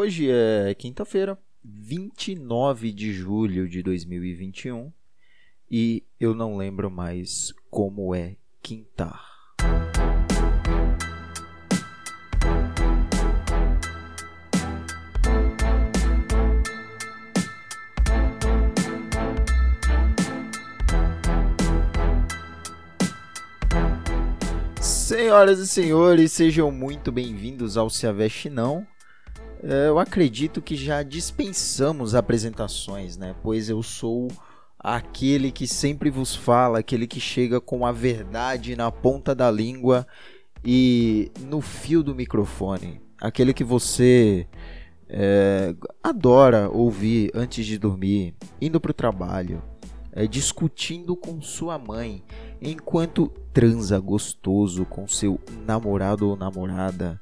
Hoje é quinta-feira, 29 de julho de 2021 e eu não lembro mais como é quintar. Senhoras e senhores, sejam muito bem-vindos ao Se Aveste Não. É, eu acredito que já dispensamos apresentações, né? Pois eu sou aquele que sempre vos fala, aquele que chega com a verdade na ponta da língua e no fio do microfone. Aquele que você é, adora ouvir antes de dormir, indo para o trabalho, é, discutindo com sua mãe, enquanto transa gostoso com seu namorado ou namorada.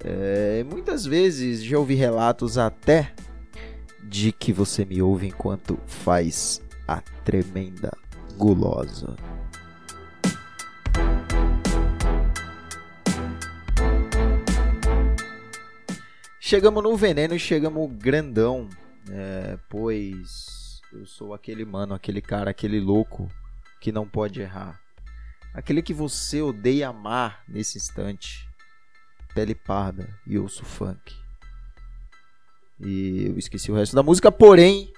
É, muitas vezes já ouvi relatos até de que você me ouve enquanto faz a tremenda gulosa. Chegamos no veneno e chegamos grandão, é, pois eu sou aquele mano, aquele cara, aquele louco que não pode errar. Aquele que você odeia amar nesse instante. Pele parda e ouço funk. E eu esqueci o resto da música, porém,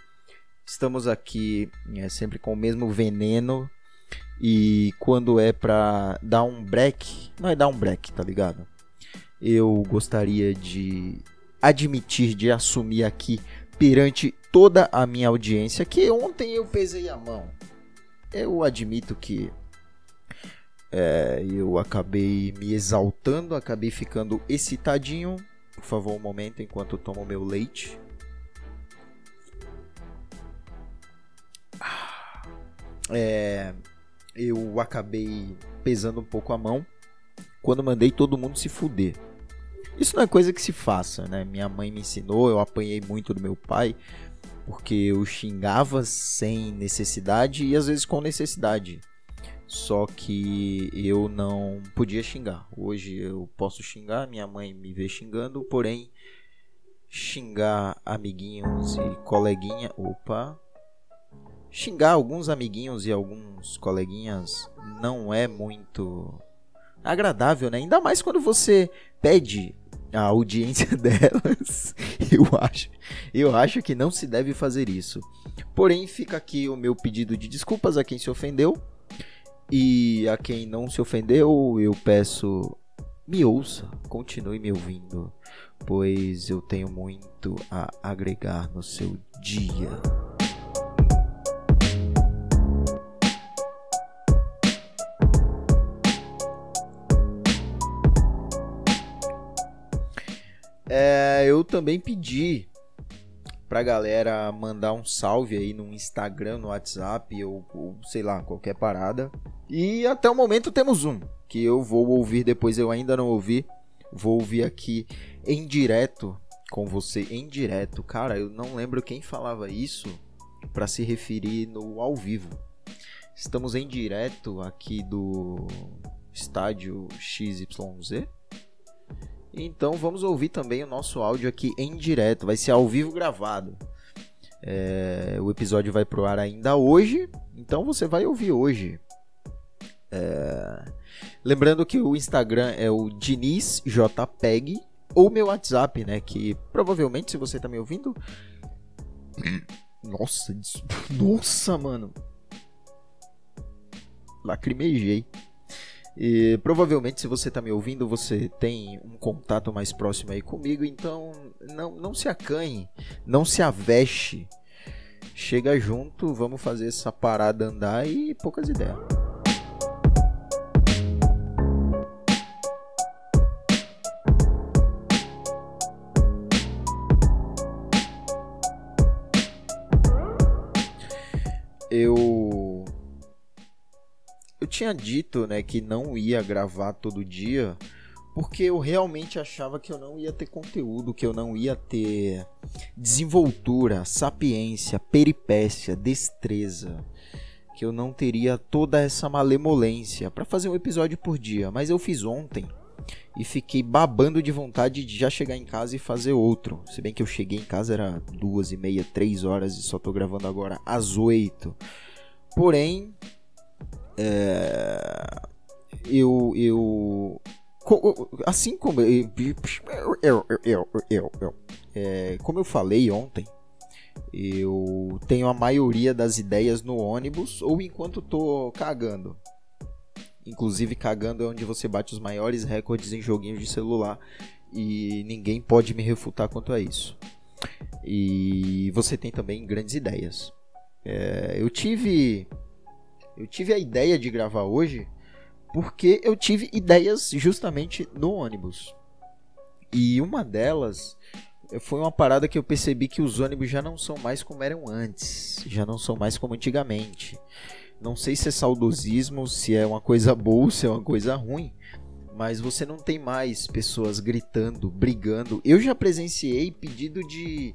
estamos aqui é, sempre com o mesmo veneno. E quando é pra dar um break, não é dar um break, tá ligado? Eu gostaria de admitir, de assumir aqui perante toda a minha audiência que ontem eu pesei a mão. Eu admito que é, eu acabei me exaltando, acabei ficando excitadinho. Por favor, um momento enquanto eu tomo meu leite. É, eu acabei pesando um pouco a mão quando mandei todo mundo se fuder. Isso não é coisa que se faça, né? Minha mãe me ensinou, eu apanhei muito do meu pai, porque eu xingava sem necessidade e às vezes com necessidade. Só que eu não podia xingar. Hoje eu posso xingar, minha mãe me vê xingando, porém xingar amiguinhos e coleguinha, opa, xingar alguns amiguinhos e alguns coleguinhas não é muito agradável, né? Ainda mais quando você pede a audiência delas, eu acho, eu acho que não se deve fazer isso. Porém, fica aqui o meu pedido de desculpas a quem se ofendeu e a quem não se ofendeu, eu peço me ouça, continue me ouvindo, pois eu tenho muito a agregar no seu dia. É, eu também pedi pra galera mandar um salve aí no Instagram, no WhatsApp ou, ou, sei lá, qualquer parada. E até o momento temos um que eu vou ouvir depois, eu ainda não ouvi. Vou ouvir aqui em direto com você, em direto. Cara, eu não lembro quem falava isso para se referir no ao vivo. Estamos em direto aqui do estádio XYZ. Então vamos ouvir também o nosso áudio aqui em direto, vai ser ao vivo gravado. É, o episódio vai pro ar ainda hoje, então você vai ouvir hoje. É, lembrando que o Instagram é o DinizJPEG ou meu WhatsApp, né? Que provavelmente, se você tá me ouvindo. Nossa, nossa, mano. Lacrimejei. E provavelmente, se você está me ouvindo, você tem um contato mais próximo aí comigo, então não, não se acanhe, não se aveste. Chega junto, vamos fazer essa parada andar e poucas ideias. Tinha dito, né, que não ia gravar todo dia, porque eu realmente achava que eu não ia ter conteúdo, que eu não ia ter desenvoltura, sapiência, peripécia, destreza, que eu não teria toda essa malemolência para fazer um episódio por dia. Mas eu fiz ontem e fiquei babando de vontade de já chegar em casa e fazer outro. Se bem que eu cheguei em casa era duas e meia, três horas e só tô gravando agora às oito. Porém, é, eu, eu assim como eu, eu, eu, eu, é, como eu falei ontem, eu tenho a maioria das ideias no ônibus ou enquanto tô cagando. Inclusive, cagando é onde você bate os maiores recordes em joguinhos de celular. E ninguém pode me refutar quanto a isso. E você tem também grandes ideias. É, eu tive. Eu tive a ideia de gravar hoje porque eu tive ideias justamente no ônibus. E uma delas foi uma parada que eu percebi que os ônibus já não são mais como eram antes, já não são mais como antigamente. Não sei se é saudosismo, se é uma coisa boa, se é uma coisa ruim, mas você não tem mais pessoas gritando, brigando. Eu já presenciei pedido de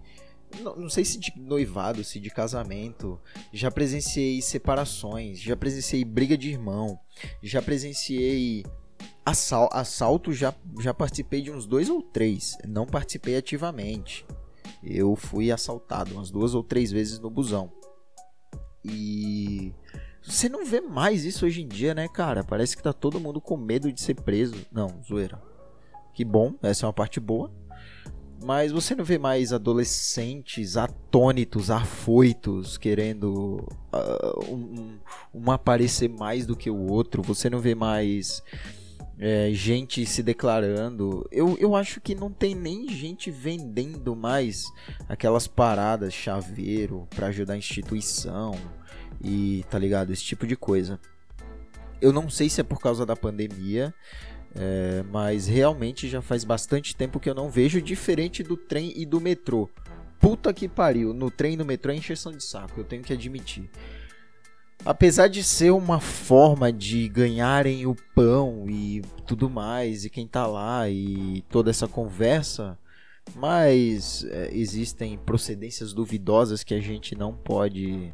não, não, sei se de noivado, se de casamento. Já presenciei separações, já presenciei briga de irmão, já presenciei assal assalto, já, já participei de uns dois ou três. Não participei ativamente. Eu fui assaltado umas duas ou três vezes no busão. E você não vê mais isso hoje em dia, né, cara? Parece que tá todo mundo com medo de ser preso. Não, zoeira. Que bom, essa é uma parte boa. Mas você não vê mais adolescentes atônitos, afoitos, querendo uh, um, um aparecer mais do que o outro. Você não vê mais é, gente se declarando. Eu, eu acho que não tem nem gente vendendo mais aquelas paradas chaveiro para ajudar a instituição e tá ligado? Esse tipo de coisa. Eu não sei se é por causa da pandemia, é, mas realmente já faz bastante tempo que eu não vejo diferente do trem e do metrô. Puta que pariu, no trem e no metrô é encheção de saco, eu tenho que admitir. Apesar de ser uma forma de ganharem o pão e tudo mais, e quem tá lá e toda essa conversa, mas é, existem procedências duvidosas que a gente não pode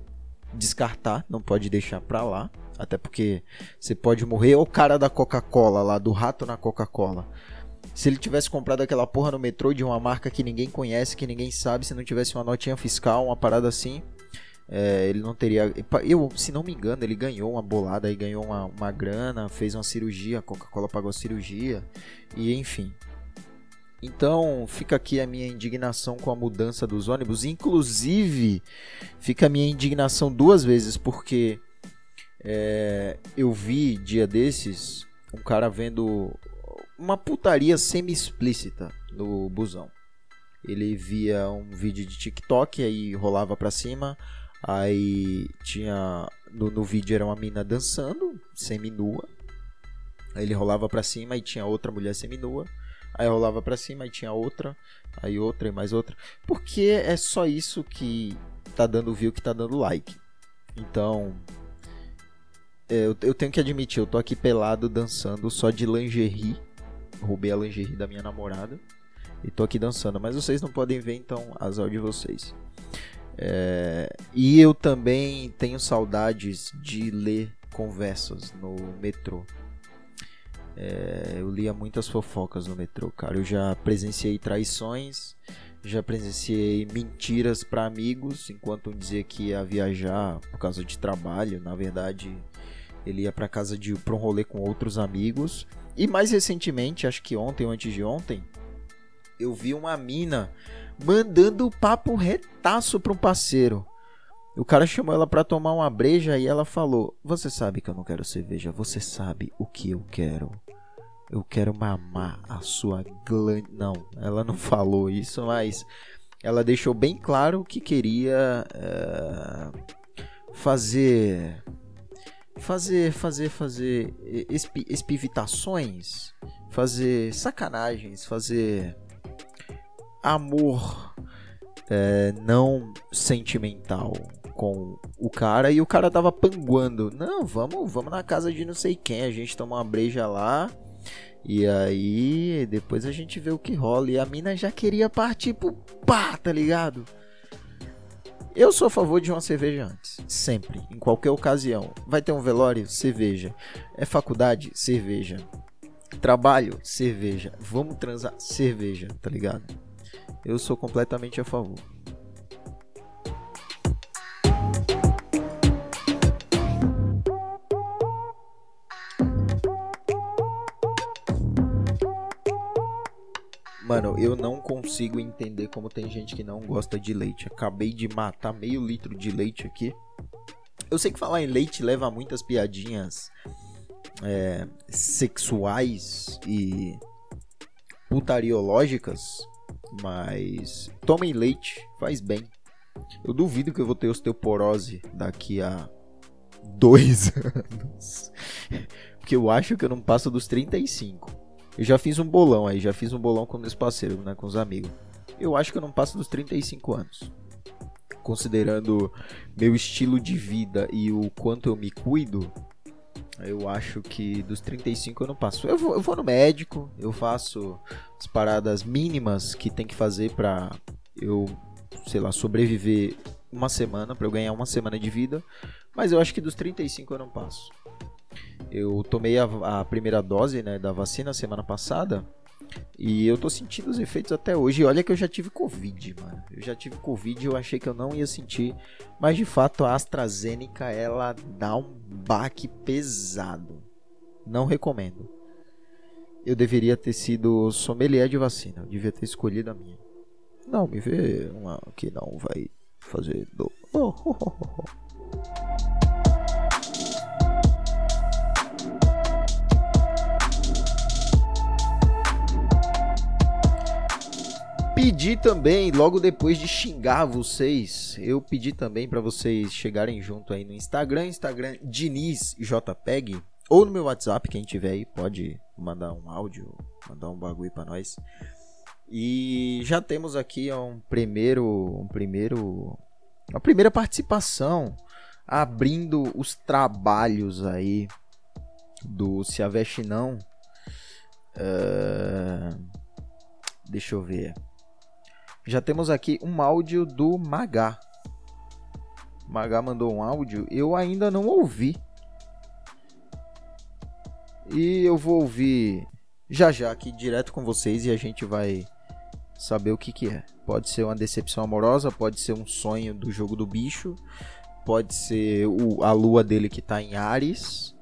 descartar, não pode deixar pra lá. Até porque você pode morrer. O cara da Coca-Cola lá, do rato na Coca-Cola. Se ele tivesse comprado aquela porra no metrô de uma marca que ninguém conhece, que ninguém sabe, se não tivesse uma notinha fiscal, uma parada assim, é, ele não teria. Eu, se não me engano, ele ganhou uma bolada e ganhou uma, uma grana, fez uma cirurgia, a Coca-Cola pagou a cirurgia, e enfim. Então fica aqui a minha indignação com a mudança dos ônibus. Inclusive, fica a minha indignação duas vezes, porque é, eu vi dia desses um cara vendo uma putaria semi-explícita no busão. Ele via um vídeo de TikTok, aí rolava pra cima, aí tinha. No, no vídeo era uma mina dançando, semi-nua. Aí ele rolava pra cima e tinha outra mulher semi-nua. Aí rolava pra cima e tinha outra, aí outra e mais outra. Porque é só isso que tá dando view, que tá dando like. Então, eu, eu, tenho que admitir, eu tô aqui pelado dançando só de lingerie. Roubei a lingerie da minha namorada. E tô aqui dançando, mas vocês não podem ver, então azar de vocês. É, e eu também tenho saudades de ler conversas no metrô. É, eu lia muitas fofocas no metrô, cara. Eu já presenciei traições, já presenciei mentiras para amigos, enquanto um dizia que ia viajar por causa de trabalho. Na verdade, ele ia para casa de para um rolê com outros amigos. E mais recentemente, acho que ontem ou antes de ontem, eu vi uma mina mandando papo retaço para um parceiro. O cara chamou ela para tomar uma breja e ela falou: "Você sabe que eu não quero cerveja, você sabe o que eu quero. Eu quero mamar a sua glândula". Não, ela não falou isso, mas ela deixou bem claro que queria é, fazer fazer, fazer, fazer espi, espivitações, fazer sacanagens, fazer amor é, não sentimental com o cara e o cara tava panguando. Não, vamos, vamos na casa de não sei quem, a gente toma uma breja lá. E aí, depois a gente vê o que rola. E a mina já queria partir pro pá, tá ligado? Eu sou a favor de uma cerveja antes. Sempre. Em qualquer ocasião. Vai ter um velório? Cerveja. É faculdade? Cerveja. Trabalho, cerveja. Vamos transar, cerveja, tá ligado? Eu sou completamente a favor. Mano, eu não consigo entender como tem gente que não gosta de leite. Acabei de matar meio litro de leite aqui. Eu sei que falar em leite leva muitas piadinhas é, sexuais e putariológicas, mas tomem leite, faz bem. Eu duvido que eu vou ter osteoporose daqui a dois anos. Porque eu acho que eu não passo dos 35. Eu já fiz um bolão aí, já fiz um bolão com meus parceiros, né, com os amigos. Eu acho que eu não passo dos 35 anos. Considerando meu estilo de vida e o quanto eu me cuido, eu acho que dos 35 eu não passo. Eu vou, eu vou no médico, eu faço as paradas mínimas que tem que fazer pra eu, sei lá, sobreviver uma semana, pra eu ganhar uma semana de vida. Mas eu acho que dos 35 eu não passo. Eu tomei a, a primeira dose né, da vacina semana passada. E eu tô sentindo os efeitos até hoje. Olha que eu já tive Covid, mano. Eu já tive Covid eu achei que eu não ia sentir. Mas de fato a AstraZeneca ela dá um baque pesado. Não recomendo. Eu deveria ter sido sommelier de vacina. Eu devia ter escolhido a minha. Não, me vê uma que não vai fazer do. Oh, oh, oh, oh. Pedi também, logo depois de xingar vocês, eu pedi também para vocês chegarem junto aí no Instagram, Instagram Diniz JPEG, ou no meu WhatsApp, quem tiver aí pode mandar um áudio, mandar um bagulho para nós. E já temos aqui um primeiro, um primeiro, uma primeira participação abrindo os trabalhos aí do Se Aveste Não. Uh, deixa eu ver. Já temos aqui um áudio do Magá. Magá mandou um áudio, eu ainda não ouvi. E eu vou ouvir já já aqui direto com vocês e a gente vai saber o que que é. Pode ser uma decepção amorosa, pode ser um sonho do jogo do bicho, pode ser o, a lua dele que tá em Ares,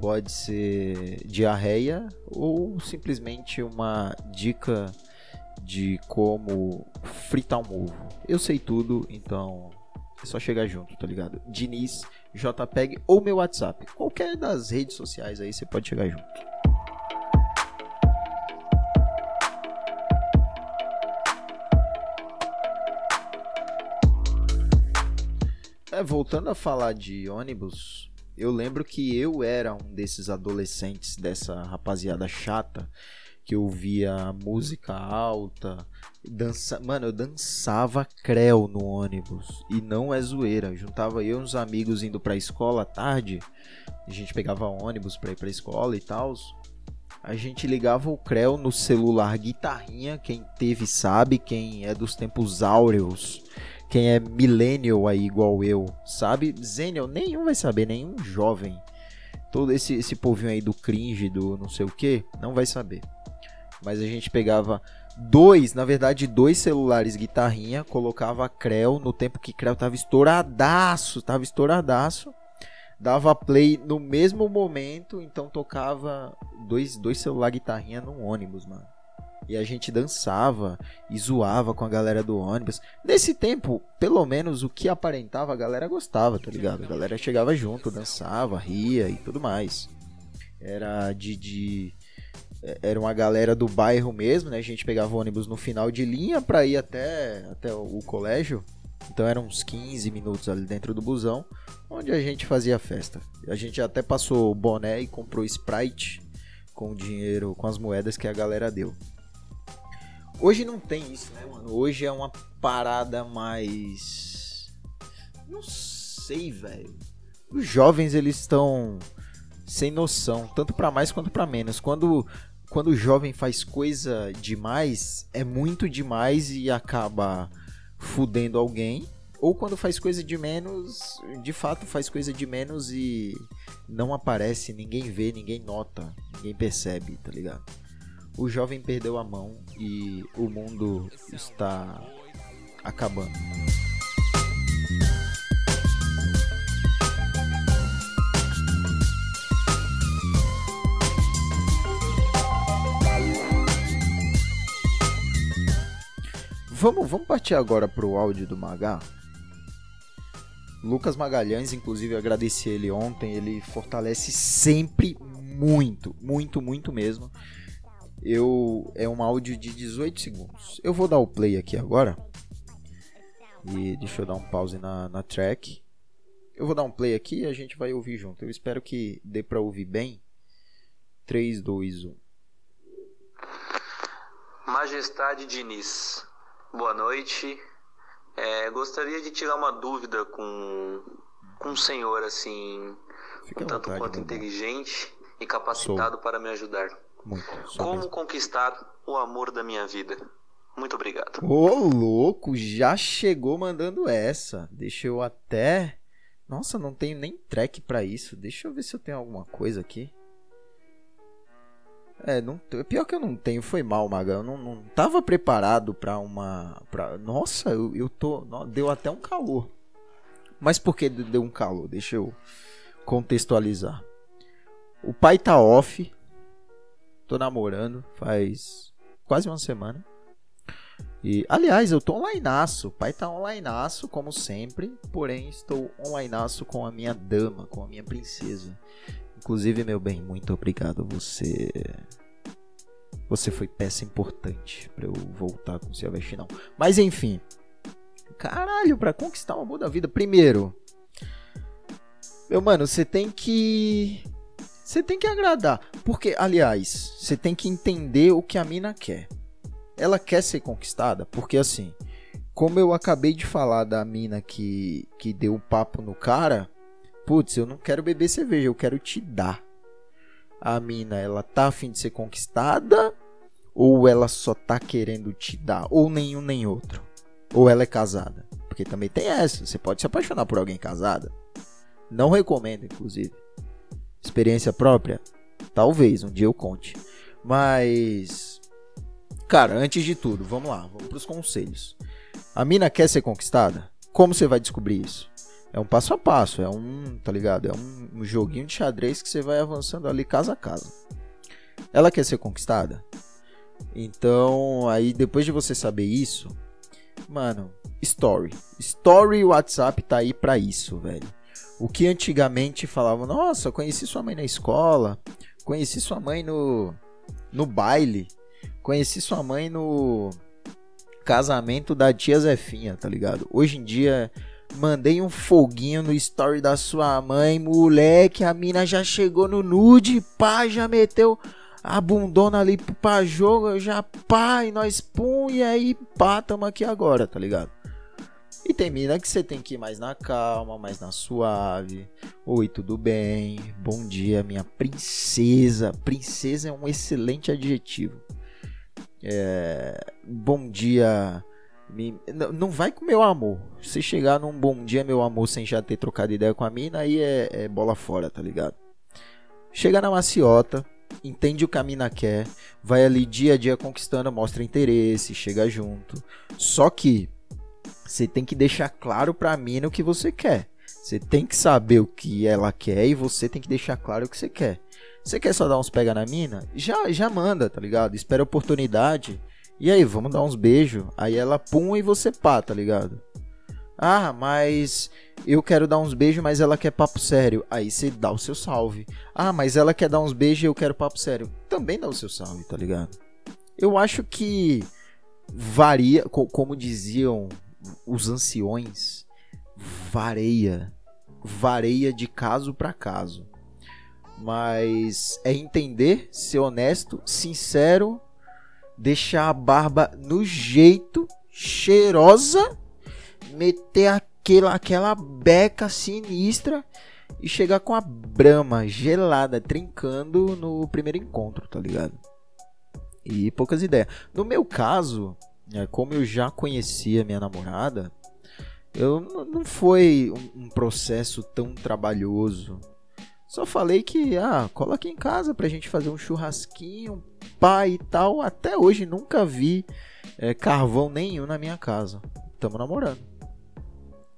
pode ser diarreia ou simplesmente uma dica de como fritar um ovo. Eu sei tudo, então é só chegar junto, tá ligado? Diniz, JPEG ou meu WhatsApp. Qualquer das redes sociais aí você pode chegar junto. É, voltando a falar de ônibus, eu lembro que eu era um desses adolescentes, dessa rapaziada chata, que eu via música alta. Dança... Mano, eu dançava creu no ônibus. E não é zoeira. Juntava eu e uns amigos indo pra escola à tarde. A gente pegava ônibus pra ir pra escola e tal. A gente ligava o creu no celular guitarrinha. Quem teve sabe. Quem é dos tempos áureos. Quem é millennial aí igual eu, sabe? Zenial, nenhum vai saber, nenhum jovem. Todo esse, esse povinho aí do cringe, do não sei o que, não vai saber. Mas a gente pegava dois, na verdade, dois celulares guitarrinha, colocava Creu no tempo que Creu tava estouradaço, tava estouradaço. Dava play no mesmo momento, então tocava dois, dois celular guitarrinha num ônibus, mano. E a gente dançava e zoava com a galera do ônibus. Nesse tempo, pelo menos o que aparentava, a galera gostava, tá ligado? A galera chegava junto, dançava, ria e tudo mais. Era de, de era uma galera do bairro mesmo, né? A gente pegava ônibus no final de linha para ir até, até o, colégio. Então eram uns 15 minutos ali dentro do busão, onde a gente fazia festa. A gente até passou boné e comprou Sprite com o dinheiro, com as moedas que a galera deu. Hoje não tem isso, né, mano? Hoje é uma parada mais. Não sei, velho. Os jovens eles estão sem noção, tanto para mais quanto para menos. Quando quando o jovem faz coisa demais, é muito demais e acaba fudendo alguém. Ou quando faz coisa de menos, de fato faz coisa de menos e não aparece, ninguém vê, ninguém nota, ninguém percebe, tá ligado? O jovem perdeu a mão e o mundo está acabando. Vamos, vamos partir agora pro áudio do Magá. Lucas Magalhães, inclusive, agradeci ele ontem. Ele fortalece sempre muito, muito, muito mesmo. Eu é um áudio de 18 segundos. Eu vou dar o play aqui agora. E deixa eu dar um pause na, na track. Eu vou dar um play aqui e a gente vai ouvir junto. Eu espero que dê para ouvir bem. 3, 2, 1. Majestade Diniz. Boa noite. É, gostaria de tirar uma dúvida com, com um senhor assim, Fique um tanto vontade, quanto inteligente e capacitado Sou. para me ajudar. Muito. Como mesmo. conquistar o amor da minha vida? Muito obrigado. Ô, louco, já chegou mandando essa. Deixa eu até. Nossa, não tenho nem track para isso. Deixa eu ver se eu tenho alguma coisa aqui. É, não, pior que eu não tenho, foi mal, Maga. Eu não, não tava preparado pra uma. Pra, nossa, eu, eu tô. Deu até um calor. Mas por que deu um calor? Deixa eu contextualizar. O pai tá off. Tô namorando faz quase uma semana. E, aliás, eu tô onlineaço. O pai tá onlineaço, como sempre. Porém, estou onlineaço com a minha dama, com a minha princesa. Inclusive, meu bem, muito obrigado. Você. Você foi peça importante para eu voltar com o seu vestinão. Mas enfim. Caralho, para conquistar o amor da vida. Primeiro. Meu mano, você tem que. Você tem que agradar. Porque, aliás, você tem que entender o que a mina quer. Ela quer ser conquistada? Porque assim. Como eu acabei de falar da mina que, que deu um papo no cara putz, eu não quero beber cerveja, eu quero te dar. A mina, ela tá afim de ser conquistada ou ela só tá querendo te dar, ou nenhum nem outro. Ou ela é casada, porque também tem essa, você pode se apaixonar por alguém casada. Não recomendo, inclusive. Experiência própria? Talvez, um dia eu conte. Mas cara, antes de tudo, vamos lá, vamos pros conselhos. A mina quer ser conquistada? Como você vai descobrir isso? É um passo a passo, é um, tá ligado? É um, joguinho de xadrez que você vai avançando ali casa a casa. Ela quer ser conquistada? Então, aí depois de você saber isso, mano, story. Story e WhatsApp tá aí para isso, velho. O que antigamente falavam, nossa, conheci sua mãe na escola, conheci sua mãe no no baile, conheci sua mãe no casamento da tia Zefinha, tá ligado? Hoje em dia Mandei um foguinho no story da sua mãe, moleque. A mina já chegou no nude, pá, já meteu a bundona ali pra jogo, já pá, e nós pum, e aí pá, tamo aqui agora, tá ligado? E tem mina que você tem que ir mais na calma, mais na suave. Oi, tudo bem? Bom dia, minha princesa. Princesa é um excelente adjetivo. É... Bom dia, me, não vai com meu amor. Se chegar num bom dia, meu amor, sem já ter trocado ideia com a mina, aí é, é bola fora, tá ligado? Chega na maciota, entende o que a mina quer, vai ali dia a dia conquistando, mostra interesse, chega junto. Só que você tem que deixar claro pra mina o que você quer. Você tem que saber o que ela quer e você tem que deixar claro o que você quer. Você quer só dar uns pega na mina? Já, já manda, tá ligado? Espera a oportunidade e aí, vamos dar uns beijos. Aí ela pum e você pá, tá ligado? Ah, mas eu quero dar uns beijos, mas ela quer papo sério. Aí você dá o seu salve. Ah, mas ela quer dar uns beijos e eu quero papo sério. Também dá o seu salve, tá ligado? Eu acho que varia, como diziam os anciões, vareia. Vareia de caso para caso. Mas é entender, ser honesto, sincero deixar a barba no jeito, cheirosa, meter aquela, aquela beca sinistra e chegar com a brama gelada, trincando no primeiro encontro, tá ligado? E poucas ideias. No meu caso, é, como eu já conhecia minha namorada, Eu não foi um processo tão trabalhoso. Só falei que, ah, cola aqui em casa pra gente fazer um churrasquinho, pai e tal. Até hoje nunca vi é, carvão nenhum na minha casa. Tamo namorando.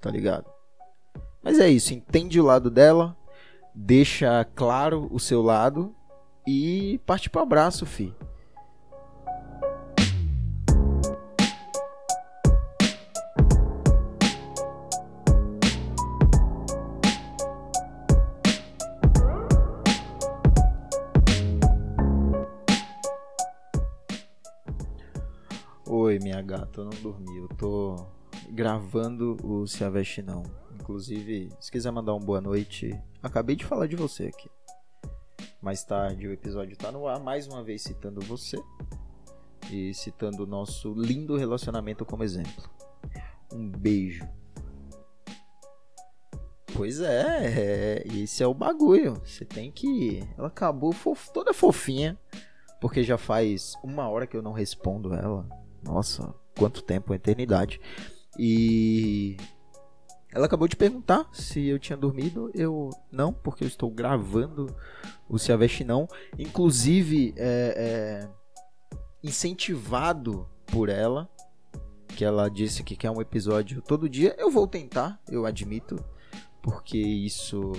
Tá ligado? Mas é isso, entende o lado dela, deixa claro o seu lado e parte pro abraço, fi. Oi, minha gata, eu não dormi. Eu tô gravando o Se Aveste Não. Inclusive, se quiser mandar um boa noite, acabei de falar de você aqui. Mais tarde o episódio tá no ar, mais uma vez citando você e citando o nosso lindo relacionamento como exemplo. Um beijo. Pois é, é esse é o bagulho. Você tem que. Ela acabou fof... toda fofinha, porque já faz uma hora que eu não respondo ela nossa, quanto tempo, uma eternidade. E ela acabou de perguntar se eu tinha dormido. Eu não, porque eu estou gravando o Se Aveste Não. Inclusive, é, é, incentivado por ela, que ela disse que quer um episódio todo dia. Eu vou tentar, eu admito, porque isso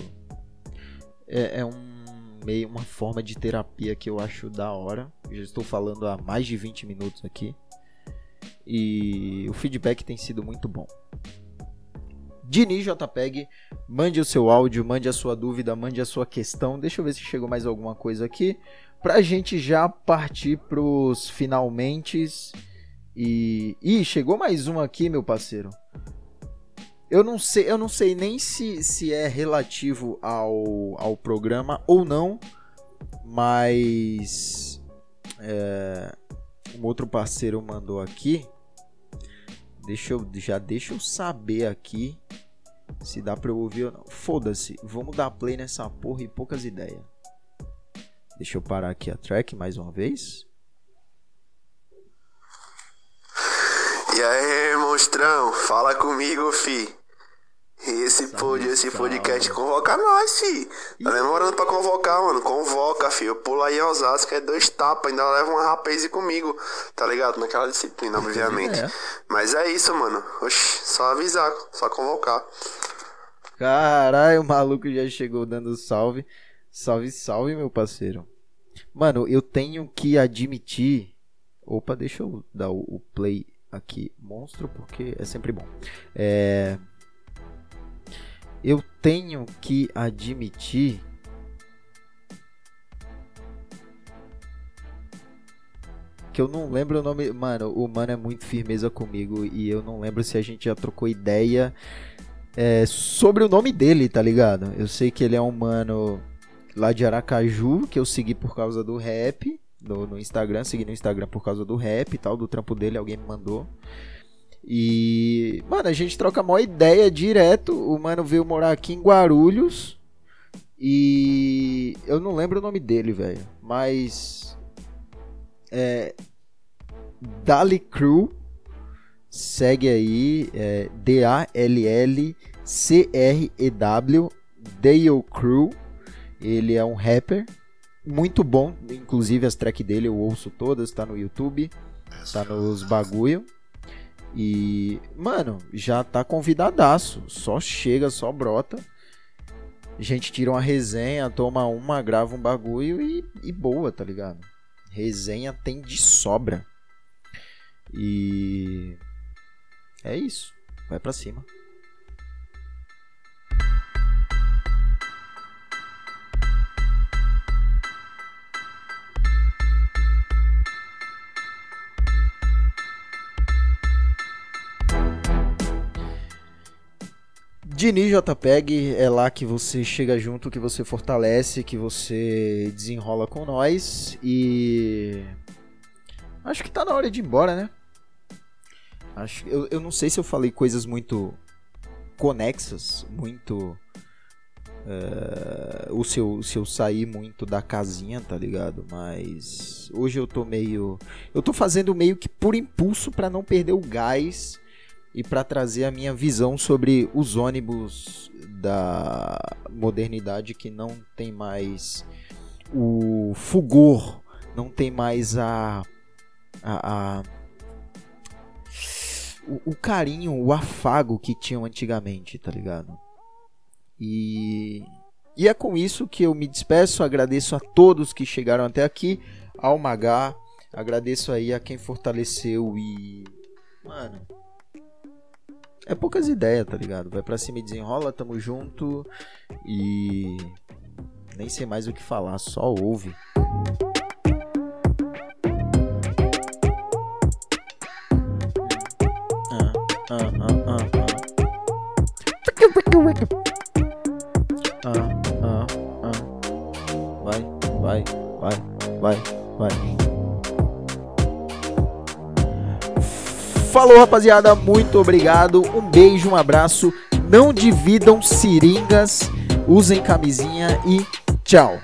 é, é um meio uma forma de terapia que eu acho da hora. Já estou falando há mais de 20 minutos aqui e o feedback tem sido muito bom. Dini JPEG, mande o seu áudio, mande a sua dúvida, mande a sua questão. Deixa eu ver se chegou mais alguma coisa aqui. Pra gente já partir pros finalmente. E. Ih, chegou mais um aqui, meu parceiro. Eu não sei, eu não sei nem se, se é relativo ao, ao programa ou não, mas. É, um outro parceiro mandou aqui. Deixa eu, já deixa eu saber aqui se dá pra eu ouvir ou não. Foda-se, vamos dar play nessa porra e poucas ideias. Deixa eu parar aqui a track mais uma vez. E aí, monstrão, fala comigo, fi. Esse, pod, esse podcast convoca nós, fi. Tá demorando pra convocar, mano. Convoca, fi. Eu pulo aí em Osasco, é dois tapas, ainda leva uma rapaz comigo, tá ligado? Naquela disciplina, obviamente. É. Mas é isso, mano. Oxi, só avisar, só convocar. Caralho, o maluco já chegou dando salve. Salve, salve, meu parceiro. Mano, eu tenho que admitir. Opa, deixa eu dar o play aqui, monstro, porque é sempre bom. É eu tenho que admitir que eu não lembro o nome. Mano, o mano é muito firmeza comigo e eu não lembro se a gente já trocou ideia é, sobre o nome dele, tá ligado? Eu sei que ele é um mano lá de Aracaju que eu segui por causa do rap no, no Instagram, segui no Instagram por causa do rap e tal, do trampo dele, alguém me mandou. E, mano, a gente troca uma ideia direto. O mano veio morar aqui em Guarulhos. E eu não lembro o nome dele, velho. Mas. É. Dali Crew. Segue aí. É, D-A-L-L-C-R-E-W. Dale Crew. Ele é um rapper. Muito bom. Inclusive as tracks dele eu ouço todas. Tá no YouTube. Tá nos bagulho. E, mano, já tá convidadaço. Só chega, só brota. A gente tira uma resenha, toma uma, grava um bagulho e, e boa, tá ligado? Resenha tem de sobra. E. É isso. Vai pra cima. Dini JPEG é lá que você chega junto, que você fortalece, que você desenrola com nós e acho que tá na hora de ir embora, né? Acho eu, eu não sei se eu falei coisas muito conexas, muito uh, o seu se eu sair muito da casinha, tá ligado? Mas hoje eu tô meio eu tô fazendo meio que por impulso para não perder o gás e para trazer a minha visão sobre os ônibus da modernidade que não tem mais o fulgor, não tem mais a, a, a o, o, carinho, o afago que tinham antigamente, tá ligado? E, e é com isso que eu me despeço, agradeço a todos que chegaram até aqui, ao Magá, agradeço aí a quem fortaleceu e. Mano. É poucas ideias, tá ligado? Vai pra cima e desenrola, tamo junto. E. Nem sei mais o que falar, só ouve. Ah, ah, ah. Falou, rapaziada. Muito obrigado. Um beijo, um abraço. Não dividam seringas. Usem camisinha e tchau.